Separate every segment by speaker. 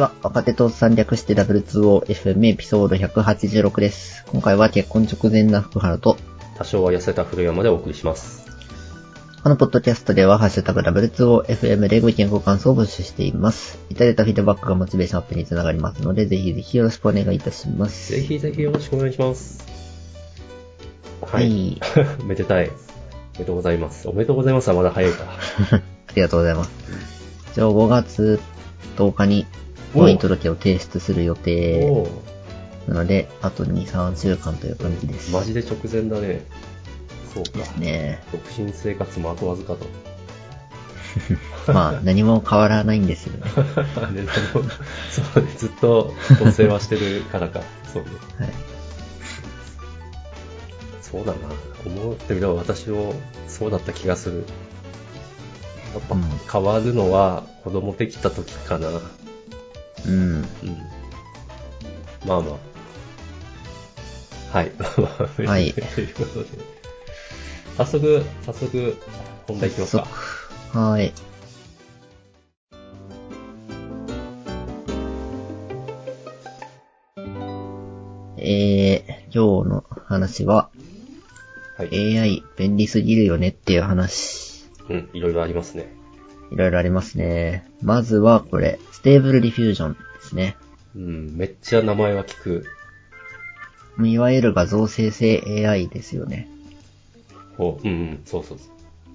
Speaker 1: は。若手とおっさん略して W2OFM エピソード186です。今回は結婚直前な福原と、
Speaker 2: 多少は痩せた古山でお送りします。
Speaker 1: このポッドキャストでは、ハッシュタグ W2OFM でご意見ご感想を募集しています。いただいたフィードバックがモチベーションアップにつながりますので、ぜひぜひよろしくお願いいたします。
Speaker 2: ぜひぜひよろしくお願いします。は。
Speaker 1: はいい。
Speaker 2: めでたい。おめでとうございます。おめでとうございますはまだ早いか。
Speaker 1: ありがとうございます。一応5月10日に婚姻届を提出する予定なので、あと2、3週間という感じです。
Speaker 2: マジで直前だね。そうか。
Speaker 1: ね
Speaker 2: 独身生活もあとわずかと。
Speaker 1: まあ、何も変わらないんですよね。
Speaker 2: ねそうね、ずっと同棲はしてるからか。そうね。
Speaker 1: はい。
Speaker 2: そうだな。思ってみれば私もそうだった気がする。やっぱ変わるのは子供できた時かな。
Speaker 1: うん。
Speaker 2: うん。まあまあ。はい。
Speaker 1: はい
Speaker 2: ということで。早速、早速、本題いきますか。
Speaker 1: はい。えー、今日の話は、
Speaker 2: はい。
Speaker 1: AI 便利すぎるよねっていう話。
Speaker 2: うん、いろいろありますね。
Speaker 1: いろいろありますね。まずはこれ、 Stable Diffusion ですね。
Speaker 2: うん、めっちゃ名前は聞く。
Speaker 1: いわゆる画像生成 AI ですよね。
Speaker 2: ほう、うん、うん、そうそうそう。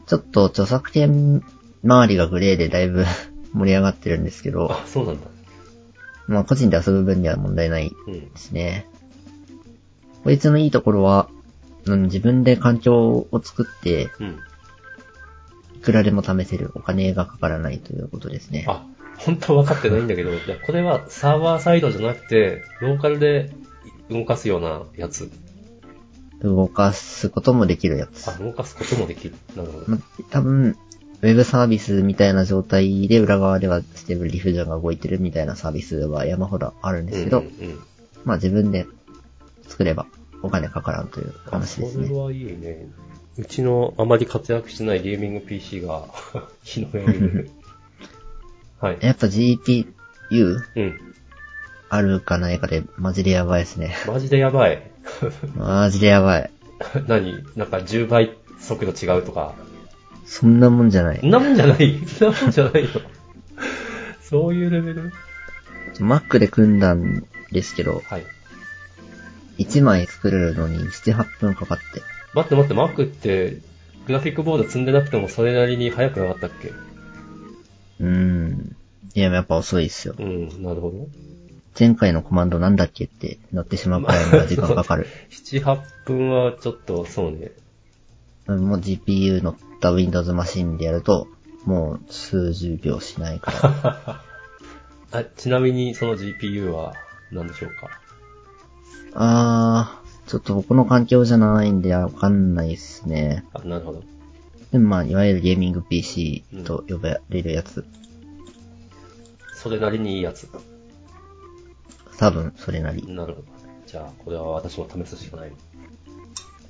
Speaker 1: ちょっと著作権周りがグレーでだいぶ 盛り上がってるんですけど、
Speaker 2: あ、そうなんだ。
Speaker 1: まあ個人で遊ぶ分には問題ない
Speaker 2: うん
Speaker 1: で。すね。こいつのいいところは、うん、自分で環境を作って、
Speaker 2: うん。
Speaker 1: いくらでも試せるお金がかからないということですね。
Speaker 2: あ、本当は分かってないんだけど、いや、これはサーバーサイドじゃなくて、ローカルで動かすようなやつ。
Speaker 1: 動かすこともできるやつ。
Speaker 2: あ、動かすこともできる。なるほど。
Speaker 1: ま多分、ウェブサービスみたいな状態で裏側では Stable Diffusion が動いてるみたいなサービスは山ほどあるんですけど、
Speaker 2: うんうんうん
Speaker 1: まあ自分で作ればお金かからんという
Speaker 2: あ、
Speaker 1: 話ですね。
Speaker 2: それはいいね。うちのあまり活躍してないゲーミング PC が 日の目を見る。はい。
Speaker 1: やっぱ GPU
Speaker 2: うん。
Speaker 1: あるかないかでマジでやばいですね。
Speaker 2: マジでやばい。
Speaker 1: マジでやばい。
Speaker 2: 何？なんか10倍速度違うとか。
Speaker 1: そんなもんじゃない
Speaker 2: そ。んなもんじゃないそんなもんじゃないよ。そういうレベル
Speaker 1: ？Mac で組んだんですけど、
Speaker 2: はい。
Speaker 1: 1枚作れるのに7、8分かかって。
Speaker 2: 待って待って、Mac って、グラフィックボード積んでなくてもそれなりに速くなかったっけ？
Speaker 1: うーん。いや、やっぱ遅いっすよ。
Speaker 2: うん、なるほど。
Speaker 1: 前回のコマンドなんだっけってなってしまうくらいの時間かかる。
Speaker 2: 7、8分はちょっと、そうね。
Speaker 1: うんもう GPU 乗った Windows マシンでやると、もう数十秒しないから。
Speaker 2: あちなみにその GPU は何でしょうか？
Speaker 1: あー、ちょっと僕の環境じゃないんでわかんないっすね。
Speaker 2: あ、なるほど。
Speaker 1: でもまあ、いわゆるゲーミング PC と呼ばれるやつ。
Speaker 2: それなりにいいやつ。
Speaker 1: 多分、それなり。
Speaker 2: なるほど。じゃあ、これは私も試すしかない。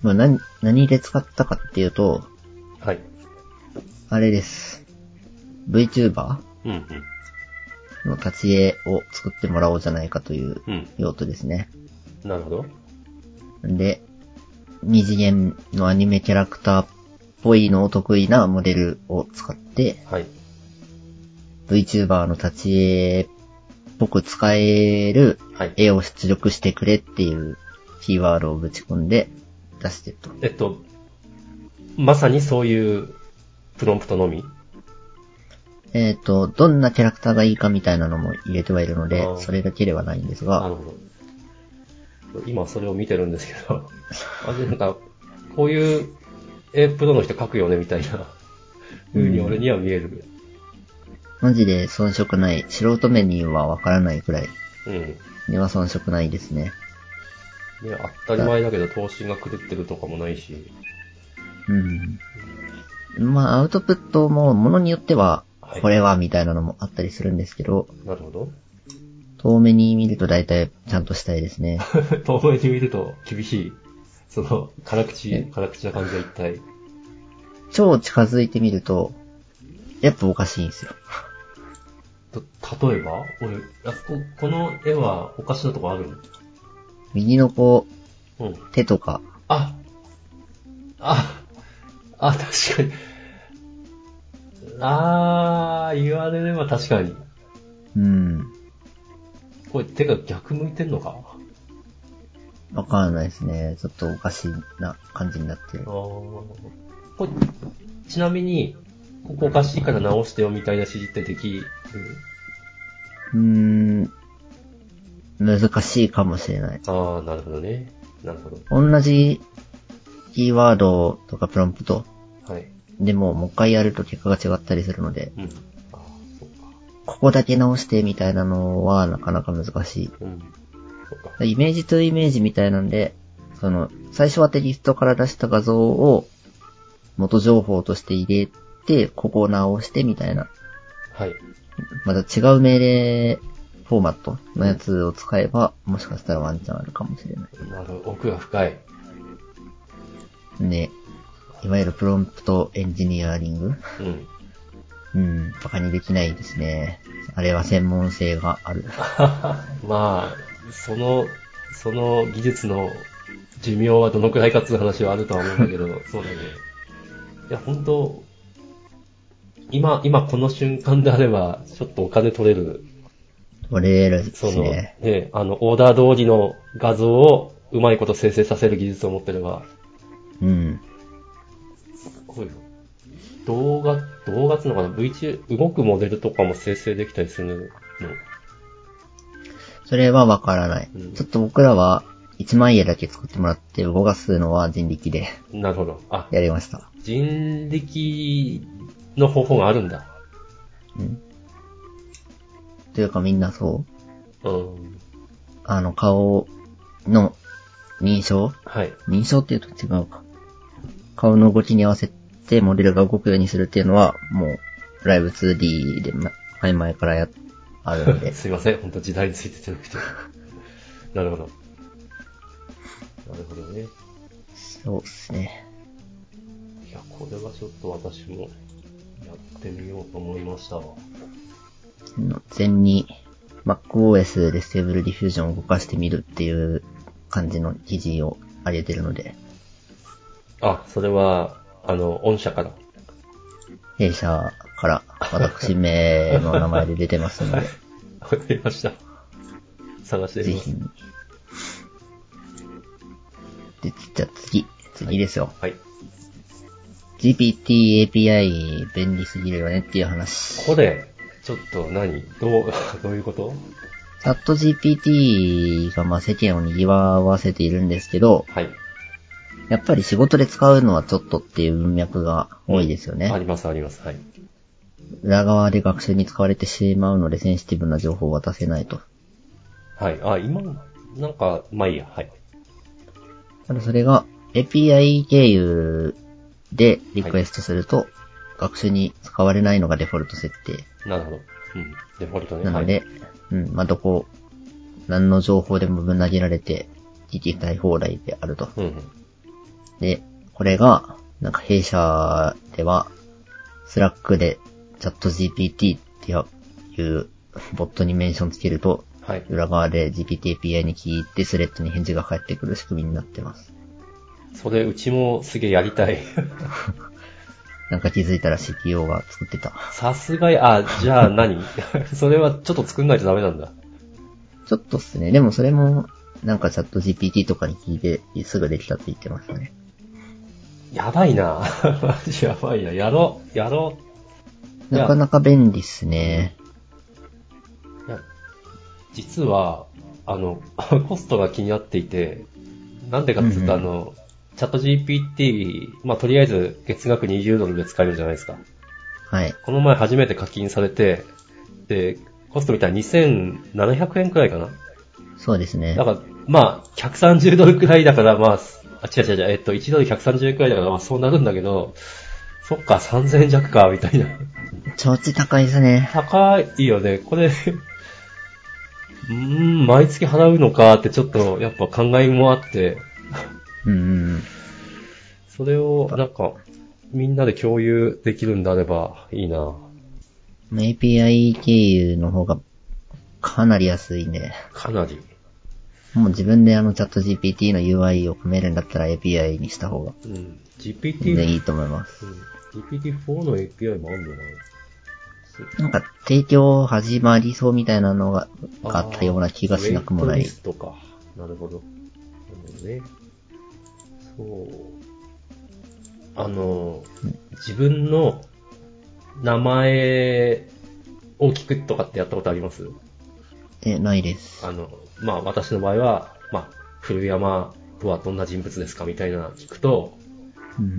Speaker 1: まあ、何、何で使ったかっていうと、
Speaker 2: はい。
Speaker 1: あれです。VTuber
Speaker 2: うん、うん。
Speaker 1: の立ち絵を作ってもらおうじゃないかという
Speaker 2: うん。
Speaker 1: 用途ですね。
Speaker 2: なるほど。
Speaker 1: で、二次元のアニメキャラクターっぽいのを得意なモデルを使って、
Speaker 2: はい。
Speaker 1: VTuber の立ち絵っぽく使える
Speaker 2: はい。
Speaker 1: 絵を出力してくれっていうキーワードをぶち込んで出してると。
Speaker 2: えっと、まさにそういうプロンプトのみ？
Speaker 1: えっ、と、どんなキャラクターがいいかみたいなのも入れてはいるのでそれだけではないんですが、
Speaker 2: なるほど。今それを見てるんですけど、あれなんか、こういう絵プロの人描くよねみたいな風に俺には見える。
Speaker 1: マジで遜色ない、素人目にはわからないくらい
Speaker 2: うん。ね、
Speaker 1: には遜色ないですね。
Speaker 2: 当たり前だけど頭身が狂ってるとかもないし。
Speaker 1: うん。まあ、アウトプットも、ものによっては
Speaker 2: はい、
Speaker 1: これは、みたいなのもあったりするんですけど、
Speaker 2: なるほど。
Speaker 1: 遠目に見ると大体ちゃんとしたいですね。
Speaker 2: 遠目に見ると厳しい。その、辛口、辛口な感じは一体。
Speaker 1: 超近づいてみると、やっぱおかしいんですよ。
Speaker 2: と例えば？俺、あそこ、この絵はおかしなとこある
Speaker 1: 右の子、
Speaker 2: うん。
Speaker 1: 手とか、
Speaker 2: あ、あ、あ、確かに。あー、言われれば確かに。
Speaker 1: うん、
Speaker 2: これ手が逆向いてんのか？
Speaker 1: わかんないですね。ちょっとおかしいな感じになってる
Speaker 2: あー。これ、ちなみに、ここおかしいから直してよみたいな指示ってできる？
Speaker 1: うーん、難しいかもしれない。
Speaker 2: あー、なるほどね。なるほど。
Speaker 1: 同じキーワードとかプロンプト
Speaker 2: はい。
Speaker 1: でももう一回やると結果が違ったりするので、
Speaker 2: うん。
Speaker 1: ここだけ直してみたいなのはなかなか難しい。
Speaker 2: うん。そっか。
Speaker 1: イメージとイメージみたいなんで、その、最初はテキストから出した画像を元情報として入れて、ここを直してみたいな、
Speaker 2: はい。
Speaker 1: また違う命令フォーマットのやつを使えば、もしかしたらワンチャンあるかもしれない。
Speaker 2: なるほど。奥が深い。
Speaker 1: ね、いわゆるプロンプトエンジニアリング
Speaker 2: うん。
Speaker 1: うん、バカにできないですね。あれは専門性がある。
Speaker 2: まあ、その、その技術の寿命はどのくらいかっていう話はあるとは思うんだけど、そうだね。いや、本当今、今この瞬間であれば、ちょっとお金取れる、
Speaker 1: 取れるで
Speaker 2: その、
Speaker 1: すね。
Speaker 2: ね、あの、オーダー通りの画像をうまいこと生成させる技術を持ってれば、
Speaker 1: うん。
Speaker 2: すごいよ。動画、動画っていうのかな ?VT、動くモデルとかも生成できたりするの？
Speaker 1: それはわからない。
Speaker 2: うん
Speaker 1: ちょっと僕らは1万円だけ作ってもらって動かすのは人力で
Speaker 2: なるほど。あ、
Speaker 1: やりました。
Speaker 2: 人力の方法があるんだ。
Speaker 1: うん。というかみんなそう
Speaker 2: うん。
Speaker 1: あの、顔の認証？
Speaker 2: はい。
Speaker 1: 認証っていうと違うか。顔の動きに合わせてモデルが動くようにするっていうのは、もう、 Live2D でま前々からや、あるので。
Speaker 2: すいません。本当時代についてじゃなくて。なるほど。なるほどね。
Speaker 1: そうですね。
Speaker 2: いや、これはちょっと私もやってみようと思いましたわ。
Speaker 1: の前に MacOS で Stable Diffusion を動かしてみるっていう感じの記事を上げてるので、
Speaker 2: あ、それは、あの、御社から。
Speaker 1: 弊社から私名の名前で出てますので、
Speaker 2: わかりました。探して
Speaker 1: ぜ
Speaker 2: みます
Speaker 1: ひ。。で、じゃあ次、次ですよ。
Speaker 2: はい。
Speaker 1: GPT API 便利すぎるよねっていう話。
Speaker 2: これ、ちょっと何？どう、どういうこと？
Speaker 1: チャット GPT がまあ世間を賑わせているんですけど、
Speaker 2: はい。
Speaker 1: やっぱり仕事で使うのはちょっとっていう文脈が多いですよね。
Speaker 2: あります、あります。はい。
Speaker 1: 裏側で学習に使われてしまうのでセンシティブな情報を渡せないと。
Speaker 2: はい。あ、今、なんか、まあいいや。はい。
Speaker 1: ただそれが API 経由でリクエストすると、学習に使われないのがデフォルト設定。
Speaker 2: なるほど。うん。デフォルトね。
Speaker 1: なので、うん、まあ、どこ、何の情報でもぶん投げられて、聞きたい放題であると。
Speaker 2: はい。うんうん。
Speaker 1: で、これが、なんか弊社では、 Slack でチャット GPT っていうボットにメンションつけると、
Speaker 2: はい。
Speaker 1: 裏側で GPT API に聞いてスレッドに返事が返ってくる仕組みになってます。
Speaker 2: それ、うちもすげえやりたい。
Speaker 1: なんか気づいたら CTO が作ってた。
Speaker 2: さすがや、あ、じゃあ何？それはちょっと作んないとダメなんだ。
Speaker 1: ちょっとっすね。でもそれも、なんかチャット GPT とかに聞いてすぐできたって言ってましたね。
Speaker 2: やばいな。マジやばいな。やろう、やろう。
Speaker 1: なかなか便利っすね。
Speaker 2: いや、実は、あの、コストが気になっていて、なんでかっていうと、
Speaker 1: うんうん
Speaker 2: あの、チャット GPT、まあ、とりあえず月額20ドルで使えるじゃないですか。
Speaker 1: はい。
Speaker 2: この前初めて課金されて、で、コスト見たら2700円くらいかな。
Speaker 1: そうですね
Speaker 2: だ。から、まあ、130ドルくらいだから、まあ、あ、違う違う違う、えっと、1ドル130円くらいだから、まあ、そうなるんだけど、そっか、3000円弱か、みたいな。
Speaker 1: 超値高いですね。
Speaker 2: 高いよね。これ、うーん、毎月払うのかってちょっと、やっぱ考えもあって、
Speaker 1: うん。
Speaker 2: それを、なんか、みんなで共有できるんであればいいな。
Speaker 1: API 経由の方がかなり安いんで、
Speaker 2: かなり。
Speaker 1: もう自分であのチャット GPT の UI を組めるんだったら API にした方が
Speaker 2: うん。
Speaker 1: 全
Speaker 2: GPT、
Speaker 1: 然いいと思います。
Speaker 2: うん、GPT-4 の API もあるのか
Speaker 1: なんか提供始まりそうみたいなのがあったような気がしなくもない
Speaker 2: リ。ストか。なるほど。なるほどね。そう。あの、自分の名前を聞くとかってやったことあります？
Speaker 1: え、ないです。
Speaker 2: あの、まあ私の場合は、まあ、古山とはどんな人物ですかみたいな聞くと、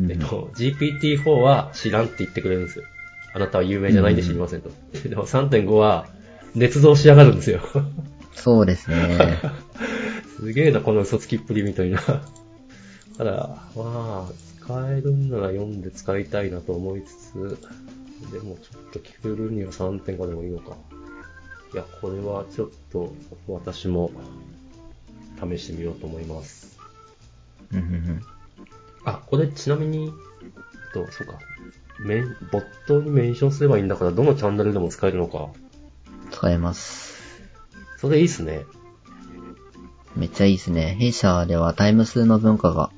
Speaker 2: えっと、GPT-4 は知らんって言ってくれるんですよ。あなたは有名じゃないんで知りませんと。でも3.5は、捏造しやがるんですよ。
Speaker 1: そうですね。
Speaker 2: すげえな、この嘘つきっぷりみたいな。ただ、まあ、使えるんなら読んで使いたいなと思いつつ、でもちょっと聞くるには3.5でもいいのか。いや、これはちょっと私も試してみようと思います。
Speaker 1: うんうんうん
Speaker 2: あ、これちなみに、えっと、そうか。メン、ボットにメンションすればいいんだから、どのチャンネルでも使えるのか。
Speaker 1: 使えます。
Speaker 2: それいいっすね。
Speaker 1: めっちゃいいですね。弊社ではタイム数の文化が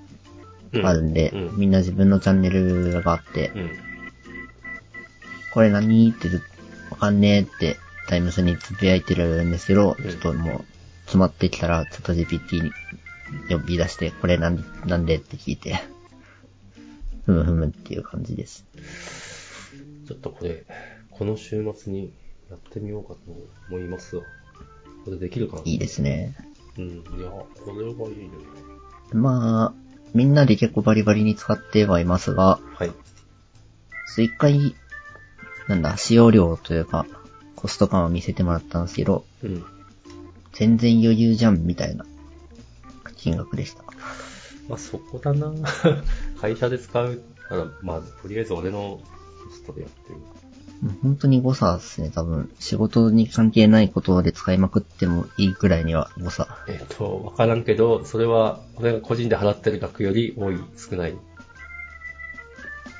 Speaker 2: うん
Speaker 1: あるんで、
Speaker 2: うん。
Speaker 1: みんな自分のチャンネルがあって、
Speaker 2: うん。
Speaker 1: これ何ってずわかんねえってタイムスにつぶやいてるんですけど、
Speaker 2: うん
Speaker 1: ちょっともう詰まってきたら、ちょっと GPT に呼び出して、これなんなんでって聞いて、ふむふむっていう感じです。
Speaker 2: ちょっとこれ、この週末にやってみようかと思いますわ。これできるかな？い
Speaker 1: いですね。
Speaker 2: うん。いや、これはいいね。
Speaker 1: まあ、みんなで結構バリバリに使ってはいますが、
Speaker 2: はい。
Speaker 1: 一回、なんだ、使用量というか、コスト感を見せてもらったんですけど、
Speaker 2: うん。
Speaker 1: 全然余裕じゃんみたいな金額でした。
Speaker 2: まあ、そこだな 会社で使う、あのまあ、とりあえず俺のコストでやってる。
Speaker 1: 本当に誤差ですね、多分。仕事に関係ないことで使いまくってもいいくらいには誤差。
Speaker 2: えっ、と、わからんけど、それは、俺が個人で払ってる額より多い、少ない。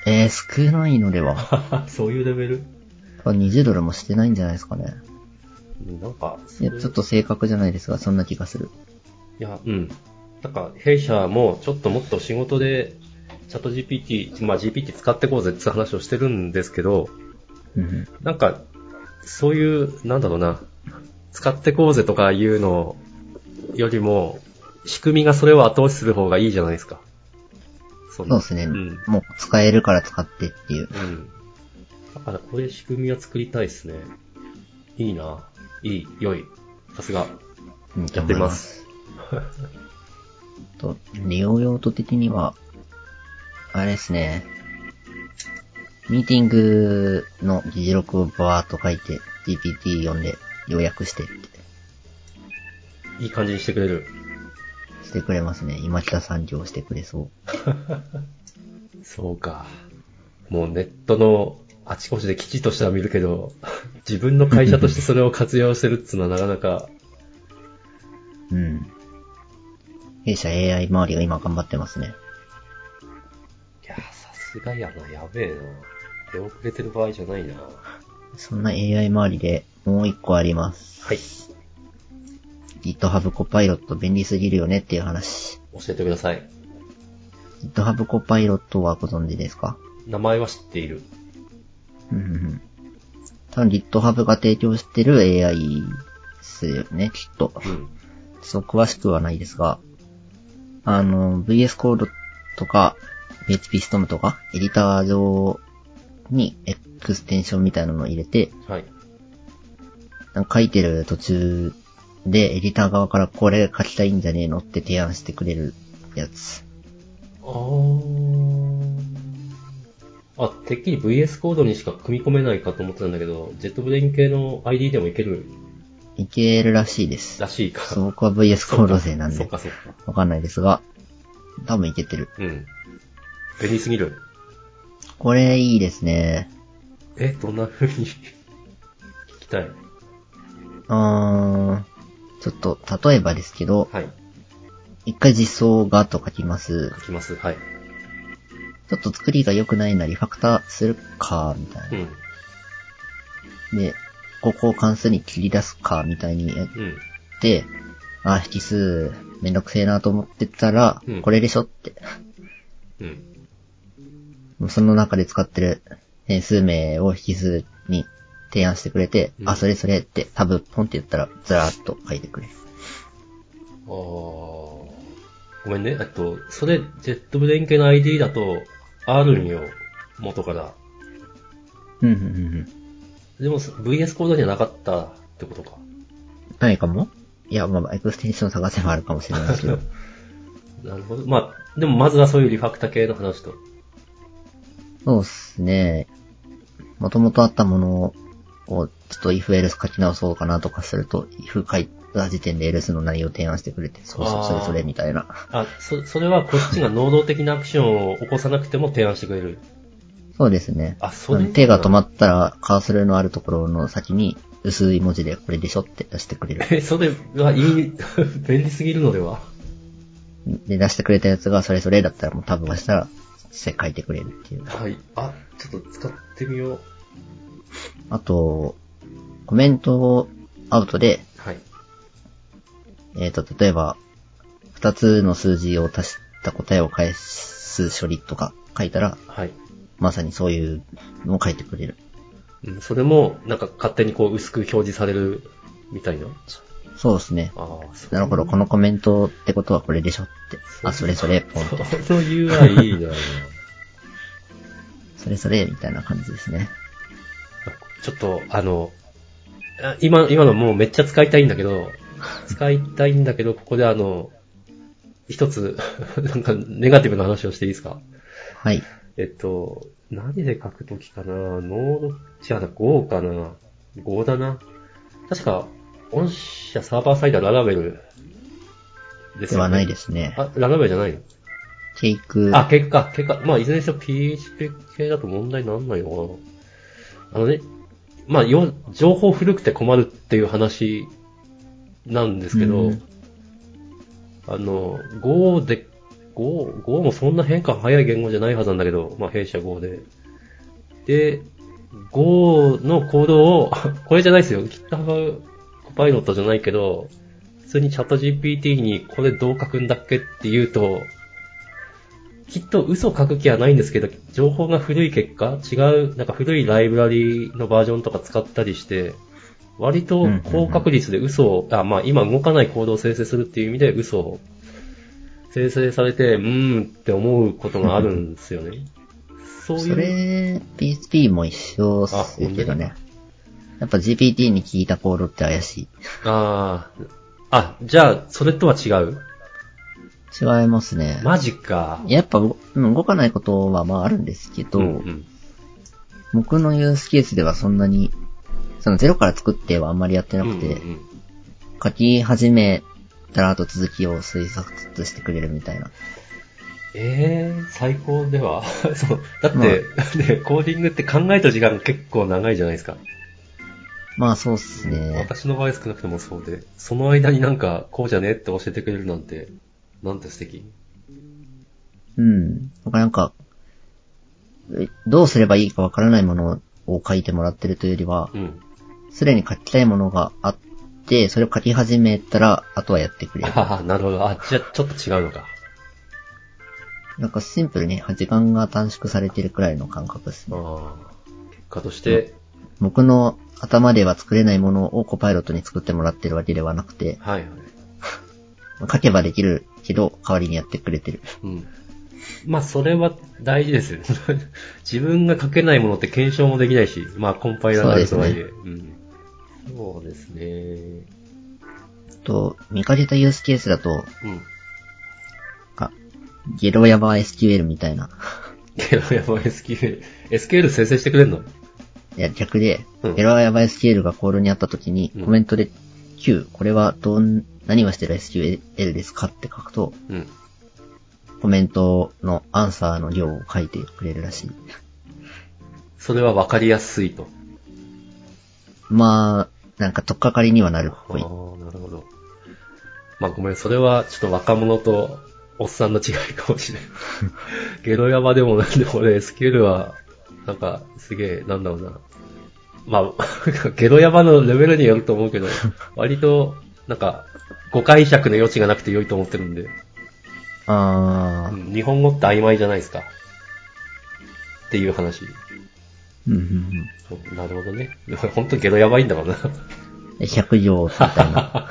Speaker 1: えー、少ないのでは？
Speaker 2: そういうレベル？
Speaker 1: 20ドルもしてないんじゃないですかね。
Speaker 2: なんか、
Speaker 1: いや、ちょっと正確じゃないですが、そんな気がする。
Speaker 2: いや、うん。なんか、弊社もちょっともっと仕事で、チャット GPT、まあ GPT 使ってこうぜって話をしてるんですけど、
Speaker 1: うんうん。
Speaker 2: なんか、そういう、なんだろうな、使ってこうぜとかいうのよりも、仕組みがそれを後押しする方がいいじゃないですか。そ
Speaker 1: そうですね、
Speaker 2: うん。
Speaker 1: もう使えるから使ってっていう。
Speaker 2: うん。だからこれ仕組みは作りたいですね。いいな。いい、良い。さすが。
Speaker 1: うん
Speaker 2: やってみま。す。
Speaker 1: と、利用用途的には、あれですね。ミーティングの議事録をバーっと書いて、GPT 読んで要約してって
Speaker 2: いい感じにしてくれる。
Speaker 1: してくれますね。今北産業してくれそう。
Speaker 2: そうか。もうネットのあちこちで記事としては見るけど、自分の会社としてそれを活用してるっていうのはなかなか、
Speaker 1: うん。弊社 AI 周りが今頑張ってますね。
Speaker 2: いや、さすがやな、やべえな。出遅れてる場合じゃないな。
Speaker 1: そんな AI 周りでもう一個あります。
Speaker 2: はい。
Speaker 1: GitHub Copilot 便利すぎるよねっていう話。
Speaker 2: 教えてください。
Speaker 1: GitHub Copilot はご存知ですか？
Speaker 2: 名前は知っている。
Speaker 1: うん。多分 GitHub が提供してる AI ですよね、きっと。
Speaker 2: うん。
Speaker 1: そう詳しくはないですが、あの、VS Code とか、PHP Storm とか、エディター上にエクステンションみたいなのを入れて、
Speaker 2: はい。
Speaker 1: なんか書いてる途中でエディター側からこれ書きたいんじゃねえのって提案してくれるやつ。
Speaker 2: あー。あ、てっきり VS コードにしか組み込めないかと思ってたんだけど、JetBrain 系の ID でもいける？
Speaker 1: いけるらしいです。
Speaker 2: らしいか。
Speaker 1: そう僕は VS コード勢なんで
Speaker 2: そっ、かそっか。
Speaker 1: わかんないですが、多分いけてる。
Speaker 2: うん。便利すぎる。
Speaker 1: これいいですね。
Speaker 2: え、どんな風に？聞きたい。
Speaker 1: うーん。ちょっと、例えばですけど、
Speaker 2: はい。
Speaker 1: 一回実装がと書きます。
Speaker 2: 書きます。はい。
Speaker 1: ちょっと作りが良くないなリファクターするか、みたいな。
Speaker 2: うん。
Speaker 1: で、ここを関数に切り出すか、みたいにやっ
Speaker 2: うん。
Speaker 1: て、あ、引数めんどくせえなと思ってたら、
Speaker 2: うん
Speaker 1: これでしょって。
Speaker 2: うん。
Speaker 1: もうその中で使ってる変数名を引数に提案してくれて、
Speaker 2: うん
Speaker 1: あ、それそれってタブポンって言ったらずらーっと書いてくれる。
Speaker 2: あーごめんね。えっと、それ、 JetBrain 系の IDE だと、あるんよ。元から。
Speaker 1: うん、うん、うんうん。
Speaker 2: でも、VS コードにはなかったってことか。
Speaker 1: ないかもいや、まあ、エクステンション探せばあるかもしれないですけど。
Speaker 2: なるほど。まあ、でもまずはそういうリファクタ系の話と。
Speaker 1: そうっすね。もともとあったものを、ちょっと if else 書き直そうかなとかすると、if 書いた時点で else の内容を提案してくれて、そうそう、それそれみたいな。
Speaker 2: あ、そ、それはこっちが能動的なアクションを起こさなくても提案してくれる。
Speaker 1: そうですね。
Speaker 2: あそれ
Speaker 1: 手が止まったら、カーソルのあるところの先に、薄い文字でこれでしょって出してくれる。
Speaker 2: え、それは意味、便利すぎるのでは？
Speaker 1: で、出してくれたやつがそれそれだったらもうタブがしたら、実際書いてくれるっていう。
Speaker 2: はい。あ、ちょっと使ってみよう。
Speaker 1: あと、コメントをアウトで、
Speaker 2: はい。
Speaker 1: えっ、と、例えば、二つの数字を足した答えを返す処理とか書いたら、
Speaker 2: はい。
Speaker 1: まさにそういうのを書いてくれる。
Speaker 2: うんそれも、なんか勝手にこう薄く表示されるみたいな？
Speaker 1: そうですね。
Speaker 2: ああ、
Speaker 1: なるほど、このコメントってことはこれでしょって。あ、それそれ、ポンと。
Speaker 2: その UI いいな
Speaker 1: それそれ、みたいな感じですね。
Speaker 2: ちょっと、あの、あ今、今のもうめっちゃ使いたいんだけど、使いたいんだけど、ここであの、一つ、なんかネガティブな話をしていいですか？
Speaker 1: はい。
Speaker 2: えっと、何で書くときかな？ノード、違うな、Go かな ?Go だな。確か、御社サーバーサイドはララベルですよね。
Speaker 1: ではないですね。
Speaker 2: あ、ララベルじゃないの？
Speaker 1: テイク、
Speaker 2: あ、結果、結果。まあ、いずれにせよ PHP 系だと問題なんないのかな。あのね、まあ、よ、情報古くて困るっていう話なんですけど、
Speaker 1: うん
Speaker 2: あの、Go で、Go、Go もそんな変化早い言語じゃないはずなんだけど、まあ、弊社 Go で。で、Go のコードを、これじゃないですよ。GitHub コパイロットじゃないけど、普通にチャット GPT にこれどう書くんだっけって言うと、きっと嘘書く気はないんですけど、情報が古い結果、違う、なんか古いライブラリのバージョンとか使ったりして、割と高確率で嘘を、あ、まあ今動かないコードを生成するっていう意味で嘘を生成されて、うーんって思うことがあるんですよね。そう
Speaker 1: そ
Speaker 2: いう。
Speaker 1: れ、PHP も一緒っすけどね。やっぱ GPT に聞いたコードって怪しい。
Speaker 2: ああ。あ、じゃあ、それとは違う？
Speaker 1: 違いますね。
Speaker 2: マジか。
Speaker 1: やっぱ、うん動かないことはまああるんですけど、
Speaker 2: うんうん
Speaker 1: 僕のユースケースではそんなに、そのゼロから作ってはあんまりやってなくて、
Speaker 2: うんうんうん
Speaker 1: 書き始めたらあと続きを推察してくれるみたいな。
Speaker 2: ええ最高では そう。だって、ね、コーディングって考えた時間結構長いじゃないですか。
Speaker 1: まあそうっすね。
Speaker 2: 私の場合少なくともそうで、その間になんか、こうじゃねって教えてくれるなんて、なんて素敵。
Speaker 1: うん。僕なんか、えどうすればいいかわからないものを書いてもらってるというよりは、
Speaker 2: うん。
Speaker 1: すでに書きたいものがあって、それを書き始めたら、あとはやってくれる。
Speaker 2: ああ、なるほど。あ、じゃあちょっと違うのか。
Speaker 1: なんかシンプルに時間が短縮されてるくらいの感覚ですね。
Speaker 2: ああ。結果として、
Speaker 1: 僕の頭では作れないものをコパイロットに作ってもらってるわけではなくて、
Speaker 2: はいはい。
Speaker 1: 書けばできるけど、代わりにやってくれてる。
Speaker 2: うん。まあ、それは大事ですよ。自分が書けないものって検証もできないし、まあ、コンパイラーがあるとはいえ。うん。そうですね。
Speaker 1: と、見かけたユースケースだと、
Speaker 2: うん。
Speaker 1: あ、ゲロヤバ SQL みたいな。
Speaker 2: けど、やばい SQL。SQL 生成してくれんの？
Speaker 1: いや、逆で、
Speaker 2: うん
Speaker 1: ゲロヤバ SQL がコールにあった時に
Speaker 2: うん、
Speaker 1: コメントで Q、これはどん、何をしてる SQL ですかって書くと、
Speaker 2: うん。
Speaker 1: コメントのアンサーの量を書いてくれるらしい。
Speaker 2: それは分かりやすいと。
Speaker 1: まあ、なんか、とっかかりにはなるっ
Speaker 2: ああ、
Speaker 1: ぽい。
Speaker 2: なるほど。まあごめん、それはちょっと若者とおっさんの違いかもしれん。ゲロ山でもなんでも俺 SQL は、なんかすげえ、なんだろうな。まあ、ゲドヤバのレベルによると思うけど、割と、なんか、誤解釈の余地がなくて良いと思ってるんで、
Speaker 1: あー、
Speaker 2: うん日本語って曖昧じゃないですか。っていう話。
Speaker 1: うんうんうん。
Speaker 2: なるほどね。本当ゲドやばいんだろうな。
Speaker 1: え100行みたいな。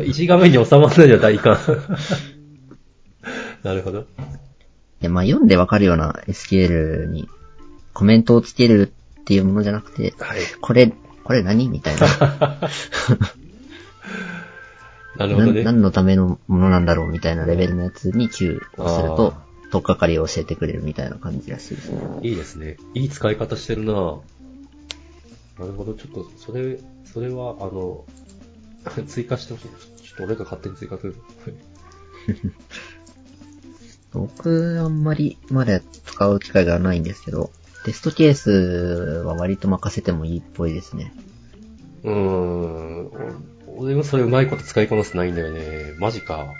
Speaker 2: 一画面に収まらないじゃ大観。なるほど。
Speaker 1: で、まあ読んでわかるような SQL にコメントをつけるっていうものじゃなくて、
Speaker 2: はい。
Speaker 1: これ、これ何？みたいな。な
Speaker 2: なるほどね。
Speaker 1: 何のためのものなんだろう？みたいなレベルのやつに Q をすると、とっかかりを教えてくれるみたいな感じらしいですね。
Speaker 2: いいですね。いい使い方してるなぁなるほど。ちょっと、それ、それは、あの、追加してほしい。ちょっと俺が勝手に追加する。
Speaker 1: 僕、あんまりまだ使う機会がないんですけど、テストケースは割と任せてもいいっぽいですね。
Speaker 2: うーん。お俺もそれうまいこと使いこなせてないんだよね。マジか。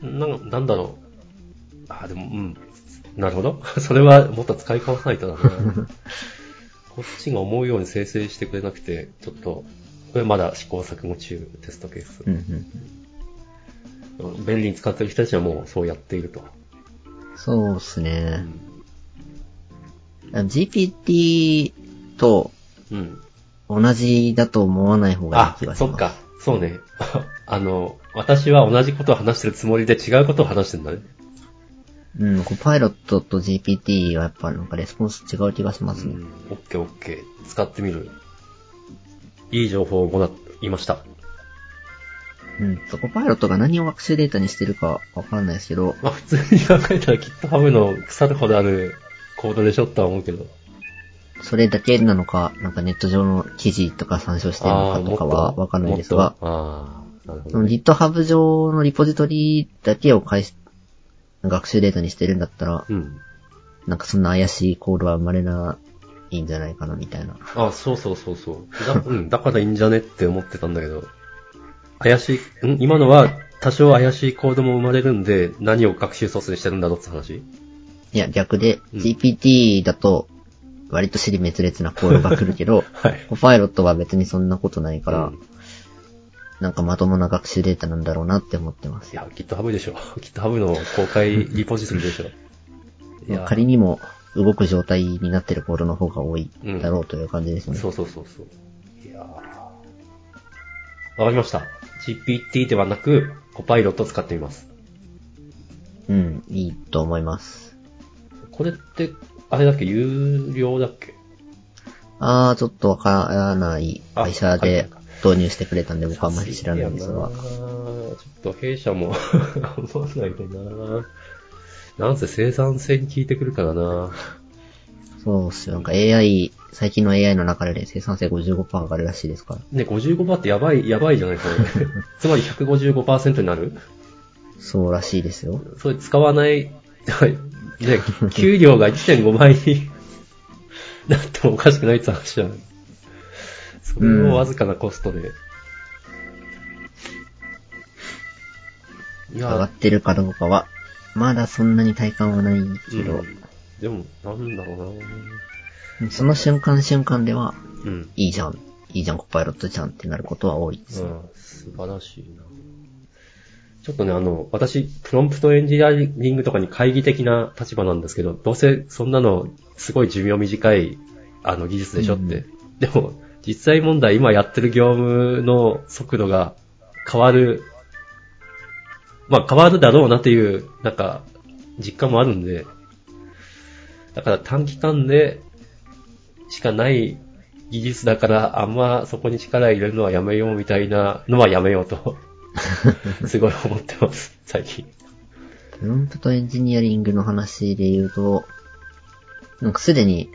Speaker 2: なん、なんだろう。あ、でも、うん。なるほど。それはもっと使いこなさないとだな。こっちが思うように生成してくれなくて、ちょっと、これまだ試行錯誤中、テストケース。
Speaker 1: うんうん。
Speaker 2: 便利に使ってる人たちはもうそうやっていると。
Speaker 1: そうですね。GPT と
Speaker 2: うん。
Speaker 1: 同じだと思わない方がいい
Speaker 2: あ
Speaker 1: 気が、します。
Speaker 2: そっか。そうね。あの、私は同じことを話してるつもりで違うことを話してるんだね。
Speaker 1: うん、コパイロットと GPT はやっぱなんかレスポンス違う気がしますね。
Speaker 2: うん。オッケーオッケー。使ってみる。いい情報をもらいました。
Speaker 1: うん、とコパイロットが何を学習データにしてるかわからないですけど、
Speaker 2: まあ普通に考えたら GitHub の腐るほどあるコードでしょとは思うけど。
Speaker 1: それだけなのか、なんかネット上の記事とか参照してるのかとかはわかんないですが。GitHub 上のリポジトリだけを返し、学習データにしてるんだったら、
Speaker 2: うん。
Speaker 1: なんかそんな怪しいコードは生まれないんじゃないかなみたいな。
Speaker 2: あ、そうそうそうそう。だ,、うん、だからいいんじゃねって思ってたんだけど。怪しい、ん？今のは多少怪しいコードも生まれるんで、何を学習ソースにしてるんだろうって話？
Speaker 1: いや、逆で、
Speaker 2: うん
Speaker 1: GPT だと、割と尻滅裂なコードが来るけど、
Speaker 2: はい。
Speaker 1: コパイロットは別にそんなことないから、
Speaker 2: うん
Speaker 1: なんかまともな学習データなんだろうなって思ってます
Speaker 2: い。や、GitHub でしょ。GitHub の公開リポジトリでしょ。いや、
Speaker 1: 仮にも動く状態になってるコードの方が多いだろうという感じですね。
Speaker 2: そうそうそうそう。いやーわかりました。GPT ではなく、コパイロットを使ってみます。
Speaker 1: うん、いいと思います。
Speaker 2: これって、あれだっけ？有料だっけ？
Speaker 1: あー、ちょっとわからない
Speaker 2: あ
Speaker 1: 会社
Speaker 2: はい
Speaker 1: で導入してくれたんで僕はあんまり知らないんですが。
Speaker 2: ちょっと弊社も 頑張らないとななんせ生産性に効いてくるからな
Speaker 1: そうっすよ。なんか AI、最近の AI の中で生産性55%上がるらしいですから。
Speaker 2: ね、55%ってやばい、やばいじゃないこれ。つまり155%になる
Speaker 1: そうらしいですよ。
Speaker 2: それ使わない、ね、給料が1.5倍に なってもおかしくないって話じゃない。それをわずかなコストで。い
Speaker 1: 上がってるかどうかは、まだそんなに体感はないけど、
Speaker 2: うんでも、なんだろうな
Speaker 1: その瞬間瞬間では、
Speaker 2: うん。
Speaker 1: いいじゃん、いいじゃん、コパイロットじゃんってなることは多いです。
Speaker 2: うん、素晴らしいな。ちょっとね、あの、私、プロンプトエンジニアリングとかに懐疑的な立場なんですけど、どうせそんなの、すごい寿命短い、あの、技術でしょって。でも、実際問題、今やってる業務の速度が変わる、まあ変わるだろうなっていう、なんか、実感もあるんで、だから短期間でしかない技術だから、あんまそこに力入れるのはやめようみたいなのはやめようと、すごい思ってます、最近。
Speaker 1: プロンプトエンジニアリングの話で言うと、なんかすでに、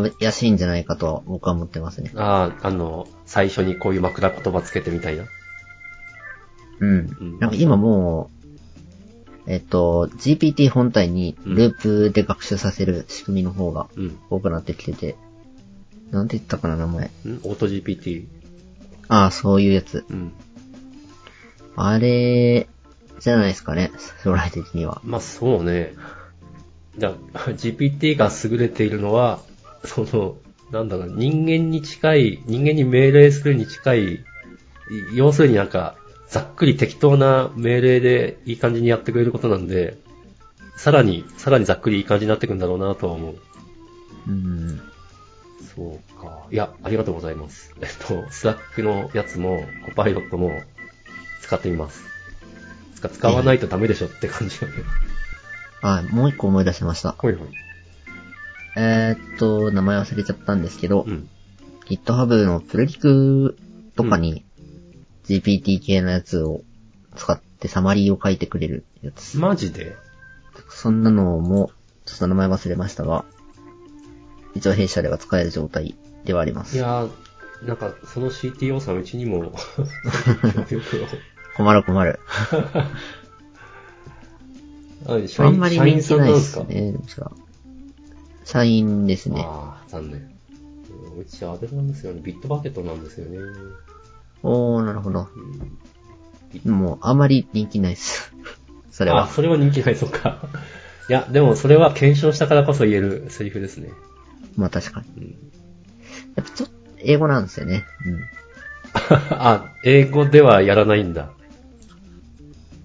Speaker 1: 怪しいんじゃないかとは僕は思ってますね。
Speaker 2: ああ、あの、最初にこういう枕言葉つけてみたいな。
Speaker 1: うん
Speaker 2: うん。
Speaker 1: なんか今もう、えっと、GPT 本体にループで学習させる仕組みの方が
Speaker 2: うん。
Speaker 1: 多くなってきてて、なんて言ったかな、名前。
Speaker 2: んオート GPT。
Speaker 1: ああ、そういうやつ。
Speaker 2: うん。
Speaker 1: あれ、じゃないですかね、将来的には。
Speaker 2: まあそうね。じゃあ GPT が優れているのは、その、なんだろう、人間に近い、人間に命令するに近い、要するになんか、ざっくり適当な命令でいい感じにやってくれることなんで、さらに、さらにざっくりいい感じになってくるんだろうなとは思う。
Speaker 1: うん。
Speaker 2: そうか。いや、ありがとうございます。えっと、 Slack のやつも、 Copilot も、使ってみます。使わないとダメでしょって感じだね。
Speaker 1: あ、もう一個思い出しました。
Speaker 2: ほいほい。
Speaker 1: えー、っと、名前忘れちゃったんですけど、
Speaker 2: うん。
Speaker 1: GitHub のプルリクとかに GPT 系のやつを使ってサマリーを書いてくれるやつ。
Speaker 2: マジで？
Speaker 1: そんなのも、ちょっと名前忘れましたが、一応弊社では使える状態ではあります。
Speaker 2: いやー、なんか、その CTO さんうちにも。
Speaker 1: 困る困る。
Speaker 2: あ
Speaker 1: んまり人気ない
Speaker 2: ですか？
Speaker 1: ですね。じゃあ社員ですね。
Speaker 2: ああ、残念。うちあれなんですよね。ビットバケットなんですよね。
Speaker 1: おー、なるほど。
Speaker 2: うん
Speaker 1: もう、あまり人気ないです。それ
Speaker 2: あ、
Speaker 1: は。
Speaker 2: それは人気ない、そっか。いや、でもそれは検証したからこそ言えるセリフですね。
Speaker 1: まあ確かに。
Speaker 2: うん、
Speaker 1: やっぱちょっと、英語なんですよね。うん。
Speaker 2: あ、英語ではやらないんだ。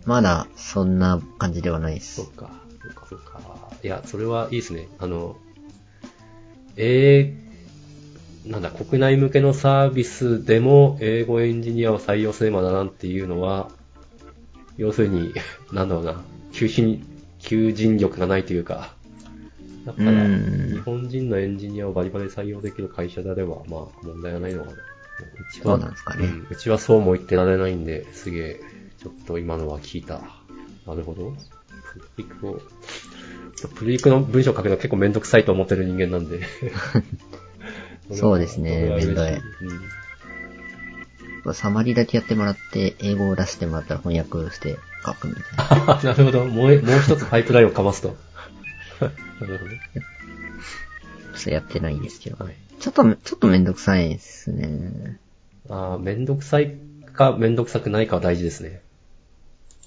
Speaker 1: まだ、そんな感じではないです。
Speaker 2: そっか、そっか、そっか。いや、それはいいですね。あの、えー、なんだ、国内向けのサービスでも英語エンジニアを採用せねばならんっていうのは、要するに、なんだろうな、求心、求人力がないというか、だから、
Speaker 1: うん
Speaker 2: 日本人のエンジニアをバリバリ採用できる会社であれば、まあ、問題はないのかな。うちは、
Speaker 1: そうなんですかね
Speaker 2: うんうちはそうも言ってられないんで、すげえ、ちょっと今のは聞いた。なるほど。クを、プリクの文章書くの結構めんどくさいと思ってる人間なんで。
Speaker 1: そうですねめんどいサマリーだけやってもらって、英語を出してもらったら翻訳して書くみたいな。
Speaker 2: う んなるほど。もう、もう一つパイプラインをかますと。なるほど。
Speaker 1: それやってないんですけど。
Speaker 2: はい。
Speaker 1: ちょっと、ちょっとめんどくさいですね。
Speaker 2: あーめんどくさいか、めんどくさくないかは大事ですね。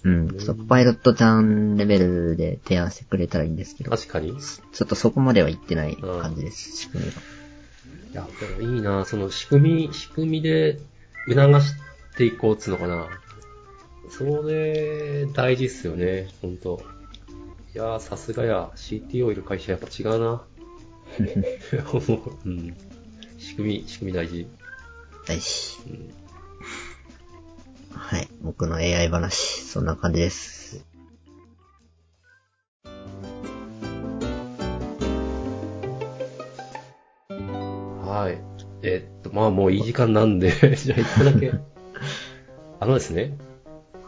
Speaker 1: うん。ちょっとパイロットちゃんレベルで提案してくれたらいいんですけど、
Speaker 2: 確かに。い
Speaker 1: ちょっとそこまでは行ってない感じです、仕組みが。
Speaker 2: や、でもいいなその仕組み、仕組みで促していこうっつうのかな。それ、大事っすよね、ほんと。いやー、さすがや、CTO いる会社やっぱ違うな。うん。仕組み、仕組み大事。
Speaker 1: 大事。
Speaker 2: うん
Speaker 1: はい。僕の AI 話、そんな感じです。
Speaker 2: はい。えっと、まあもういい時間なんで、じゃあ一個だけ。あのですね、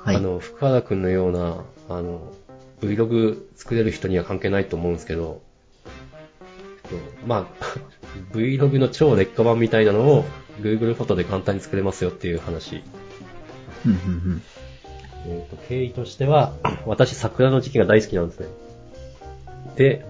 Speaker 1: はい。
Speaker 2: あの、福原くんのような、あの、Vlog 作れる人には関係ないと思うんですけど、えっとまあ、Vlog の超劣化版みたいなのを Google フォトで簡単に作れますよっていう話。
Speaker 1: うんうんうん。
Speaker 2: えっと経緯としては、私桜の時期が大好きなんですね。で、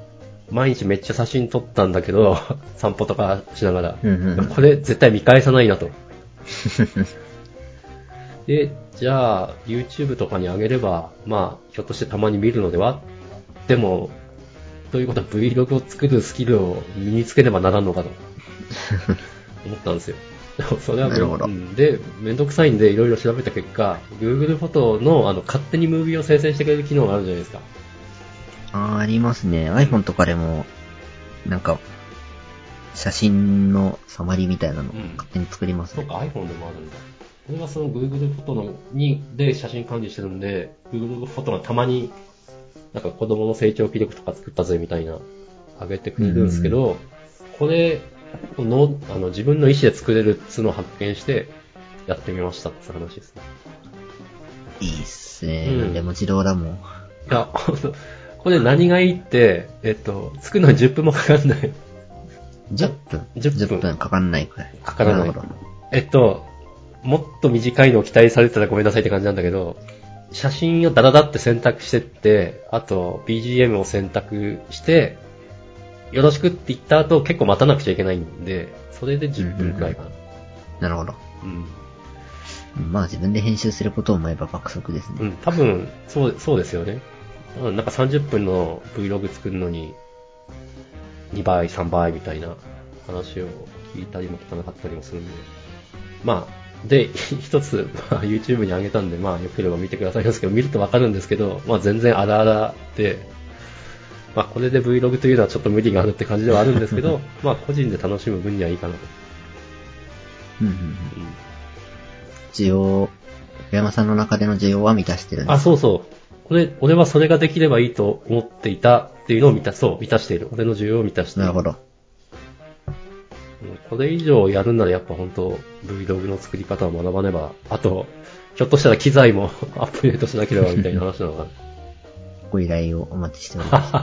Speaker 2: 毎日めっちゃ写真撮ったんだけど、散歩とかしながら。
Speaker 1: うんうんうん
Speaker 2: これ絶対見返さないなと。で、じゃあ、YouTube とかに上げれば、まあ、ひょっとしてたまに見るのでは？でも、ということは Vlog を作るスキルを身につけねばならんのかと。思ったんですよ。それはめ
Speaker 1: なるほど
Speaker 2: うんで、めんどくさいんでいろいろ調べた結果、Google フォトのあの勝手にムービーを生成してくれる機能があるじゃないですか。
Speaker 1: あーありますね。iPhone とかでも、なんか、写真のサマリーみたいなの
Speaker 2: うん
Speaker 1: 勝手に作りますね。
Speaker 2: そうか、iPhone でもあるんだ。これはその Google フォトのにで写真管理してるんで、Google フォトがたまに、なんか子供の成長記録とか作ったぜみたいな、上げてくれるんですけど、これの、あの、自分の意思で作れるっつうのを発見して、やってみましたって話ですね。
Speaker 1: いいっすね。
Speaker 2: うん
Speaker 1: なんでも自動だもん。
Speaker 2: いや、ほんとこれ何がいいって、えっと、作るのに10分もかかんない。
Speaker 1: 10分
Speaker 2: 10分
Speaker 1: 分かかんないくらい。
Speaker 2: かからない
Speaker 1: るほど。
Speaker 2: えっと、もっと短いのを期待されてたらごめんなさいって感じなんだけど、写真をダダダって選択してって、あと BGM を選択して、よろしくって言った後結構待たなくちゃいけないんで、それで10分くらいかな。
Speaker 1: なるほど。
Speaker 2: うん。
Speaker 1: まあ自分で編集することを思えば爆速ですね。
Speaker 2: うん、多分、そう、そうですよね。うんなんか30分の Vlog 作るのに、2倍、3倍みたいな話を聞いたりも聞かなかったりもするんで。まあ、で、一つ、まあ、YouTube に上げたんで、まあ、よければ見てくださいますけど、見るとわかるんですけど、まあ、全然あらあらで、まあ、これで Vlog というのはちょっと無理があるって感じではあるんですけど、まあ、個人で楽しむ分にはいいかなと。
Speaker 1: うんうんうん。
Speaker 2: うん
Speaker 1: 需要、福山さんの中での需要は満たしてるんで
Speaker 2: あ、
Speaker 1: す。
Speaker 2: そうそう。これ、俺はそれができればいいと思っていたっていうのを満た、そう、満たしている。俺の需要を満たしている。
Speaker 1: なるほど。
Speaker 2: うんこれ以上やるんならやっぱ本当 Vlog の作り方を学ばねば、あと、ひょっとしたら機材も アップデートしなければみたいな話なのかな。
Speaker 1: ご依頼をお待ちしております。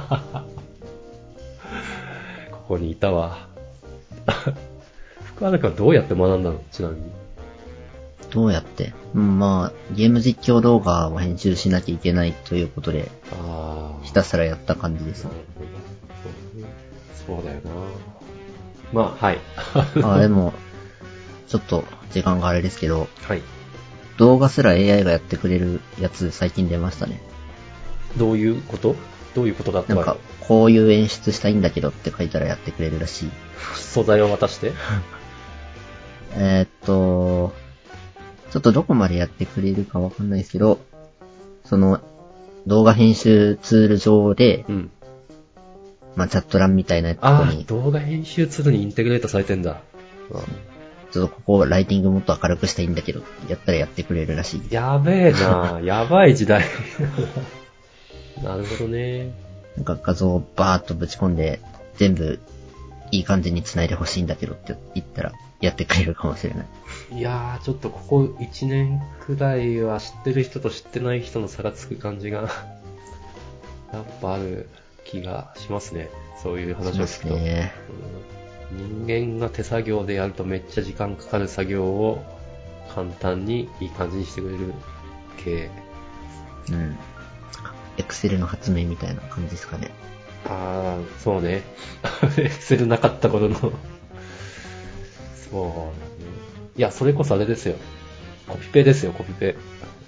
Speaker 2: ここにいたわ。福原君はどうやって学んだの？ちなみに。
Speaker 1: どうやって？うん、まあ、ゲーム実況動画を編集しなきゃいけないということで。ひたすらやった感じです
Speaker 2: な。るほどそうだよな。まあ、はい。
Speaker 1: あ、でも、ちょっと時間があれですけど、
Speaker 2: はい。
Speaker 1: 動画すら AI がやってくれるやつ最近出ましたね。
Speaker 2: どういうこと？どういうことだった？
Speaker 1: なんか、こういう演出したいんだけどって書いたらやってくれるらしい。
Speaker 2: 素材を渡して？
Speaker 1: えーっと、ちょっとどこまでやってくれるかわかんないですけど、その、動画編集ツール上で、
Speaker 2: うん。
Speaker 1: まあ、チャット欄みたいなとこに、
Speaker 2: 動画編集ツールにインテグレートされてんだ。
Speaker 1: ちょっとここライティングもっと明るくしたいんだけど、やったらやってくれるらしい。
Speaker 2: やべえなやばい時代。なるほどね。
Speaker 1: なんか画像をバーッとぶち込んで、全部いい感じに繋いでほしいんだけどって言ったら、やってくれるかもしれない。
Speaker 2: いやー、ちょっとここ1年くらいは知ってる人と知ってない人の差がつく感じが、やっぱある気がしますね。そういう話を聞くと。
Speaker 1: すね。
Speaker 2: うん人間が手作業でやるとめっちゃ時間かかる作業を簡単にいい感じにしてくれる系。
Speaker 1: うん。エクセルの発明みたいな感じですかね。
Speaker 2: あー、そうね。エクセルなかった頃の。そうだね。いや、それこそあれですよ。コピペですよ、コピペ。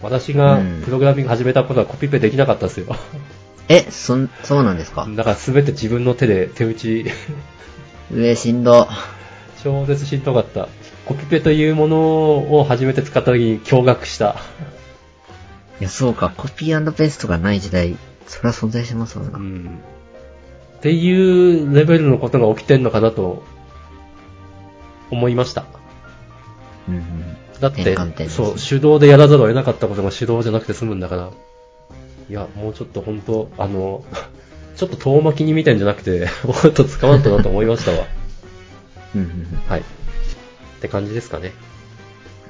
Speaker 2: 私が
Speaker 1: うん
Speaker 2: プログラミング始めた頃はコピペできなかったですよ。
Speaker 1: え、そん、そうなんですか？
Speaker 2: だからすべて自分の手で手打ち、
Speaker 1: 上しんど。
Speaker 2: 超絶しんどかった。コピペというものを初めて使った時に驚愕した。
Speaker 1: いや、そうか、コピーペーストがない時代、それは存在しますわな。
Speaker 2: うん。っていうレベルのことが起きてんのかなと思いました。
Speaker 1: うんうん。
Speaker 2: だって
Speaker 1: ね
Speaker 2: そう、手動でやらざるを得なかったことが手動じゃなくて済むんだから。いや、もうちょっと本当あの、ちょっと遠巻きに見てんじゃなくて、もっと捕まったなと思いましたわ。
Speaker 1: うんうん
Speaker 2: はい。って感じですかね。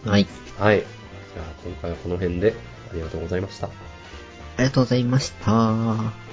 Speaker 1: うん。はい。
Speaker 2: はい。じゃあ今回はこの辺でありがとうございました。
Speaker 1: ありがとうございました。